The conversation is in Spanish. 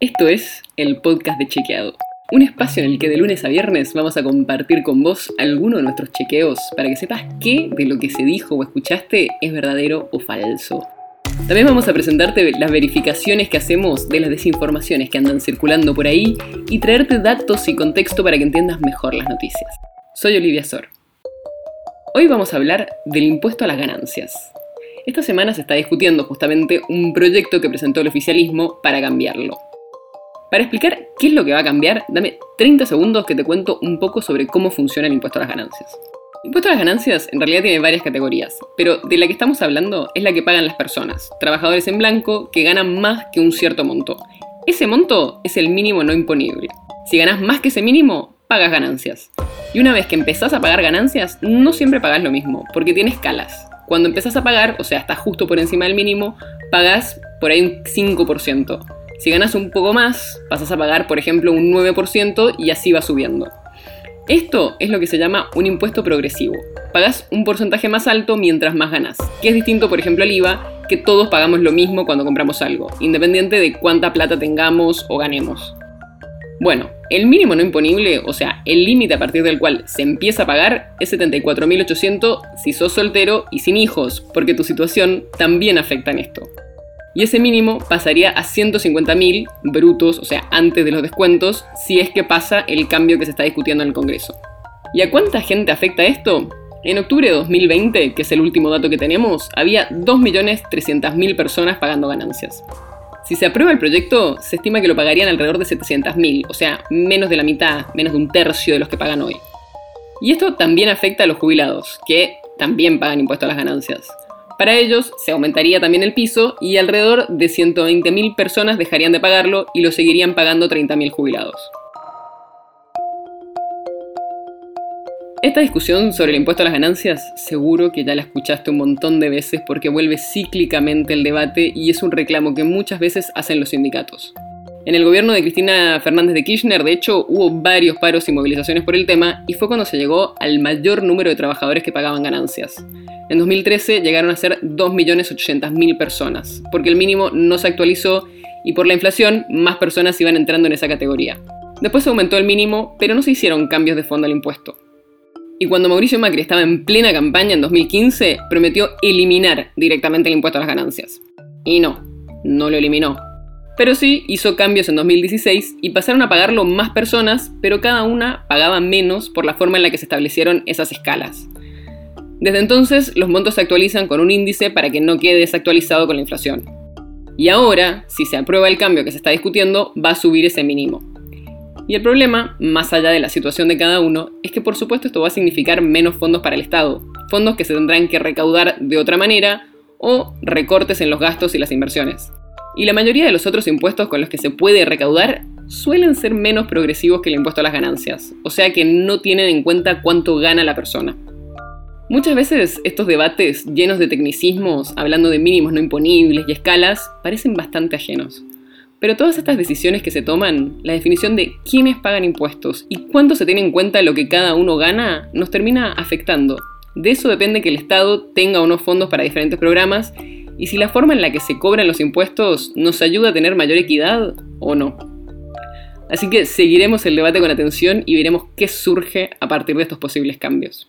Esto es el podcast de Chequeado, un espacio en el que de lunes a viernes vamos a compartir con vos alguno de nuestros chequeos para que sepas qué de lo que se dijo o escuchaste es verdadero o falso. También vamos a presentarte las verificaciones que hacemos de las desinformaciones que andan circulando por ahí y traerte datos y contexto para que entiendas mejor las noticias. Soy Olivia Sor. Hoy vamos a hablar del impuesto a las ganancias. Esta semana se está discutiendo justamente un proyecto que presentó el oficialismo para cambiarlo. Para explicar qué es lo que va a cambiar, dame 30 segundos que te cuento un poco sobre cómo funciona el impuesto a las ganancias. El impuesto a las ganancias en realidad tiene varias categorías, pero de la que estamos hablando es la que pagan las personas, trabajadores en blanco, que ganan más que un cierto monto. Ese monto es el mínimo no imponible. Si ganas más que ese mínimo, pagas ganancias. Y una vez que empezás a pagar ganancias, no siempre pagas lo mismo, porque tiene escalas. Cuando empezás a pagar, o sea, estás justo por encima del mínimo, pagas por ahí un 5%. Si ganas un poco más, pasas a pagar, por ejemplo, un 9% y así va subiendo. Esto es lo que se llama un impuesto progresivo. Pagas un porcentaje más alto mientras más ganas, que es distinto, por ejemplo, al IVA, que todos pagamos lo mismo cuando compramos algo, independiente de cuánta plata tengamos o ganemos. Bueno, el mínimo no imponible, o sea, el límite a partir del cual se empieza a pagar, es 74.800 si sos soltero y sin hijos, porque tu situación también afecta en esto y ese mínimo pasaría a 150.000 brutos, o sea, antes de los descuentos, si es que pasa el cambio que se está discutiendo en el Congreso. ¿Y a cuánta gente afecta esto? En octubre de 2020, que es el último dato que tenemos, había 2.300.000 personas pagando ganancias. Si se aprueba el proyecto, se estima que lo pagarían alrededor de 700.000, o sea, menos de la mitad, menos de un tercio de los que pagan hoy. Y esto también afecta a los jubilados, que también pagan impuestos a las ganancias. Para ellos se aumentaría también el piso y alrededor de 120.000 personas dejarían de pagarlo y lo seguirían pagando 30.000 jubilados. Esta discusión sobre el impuesto a las ganancias seguro que ya la escuchaste un montón de veces porque vuelve cíclicamente el debate y es un reclamo que muchas veces hacen los sindicatos. En el gobierno de Cristina Fernández de Kirchner, de hecho, hubo varios paros y movilizaciones por el tema y fue cuando se llegó al mayor número de trabajadores que pagaban ganancias. En 2013 llegaron a ser 2.800.000 personas, porque el mínimo no se actualizó y por la inflación más personas iban entrando en esa categoría. Después se aumentó el mínimo, pero no se hicieron cambios de fondo al impuesto. Y cuando Mauricio Macri estaba en plena campaña en 2015, prometió eliminar directamente el impuesto a las ganancias. Y no, no lo eliminó. Pero sí hizo cambios en 2016 y pasaron a pagarlo más personas, pero cada una pagaba menos por la forma en la que se establecieron esas escalas. Desde entonces, los montos se actualizan con un índice para que no quede desactualizado con la inflación. Y ahora, si se aprueba el cambio que se está discutiendo, va a subir ese mínimo. Y el problema, más allá de la situación de cada uno, es que por supuesto esto va a significar menos fondos para el Estado, fondos que se tendrán que recaudar de otra manera o recortes en los gastos y las inversiones. Y la mayoría de los otros impuestos con los que se puede recaudar suelen ser menos progresivos que el impuesto a las ganancias, o sea que no tienen en cuenta cuánto gana la persona. Muchas veces estos debates llenos de tecnicismos, hablando de mínimos no imponibles y escalas, parecen bastante ajenos. Pero todas estas decisiones que se toman, la definición de quiénes pagan impuestos y cuánto se tiene en cuenta lo que cada uno gana, nos termina afectando. De eso depende que el Estado tenga unos fondos para diferentes programas y si la forma en la que se cobran los impuestos nos ayuda a tener mayor equidad o no. Así que seguiremos el debate con atención y veremos qué surge a partir de estos posibles cambios.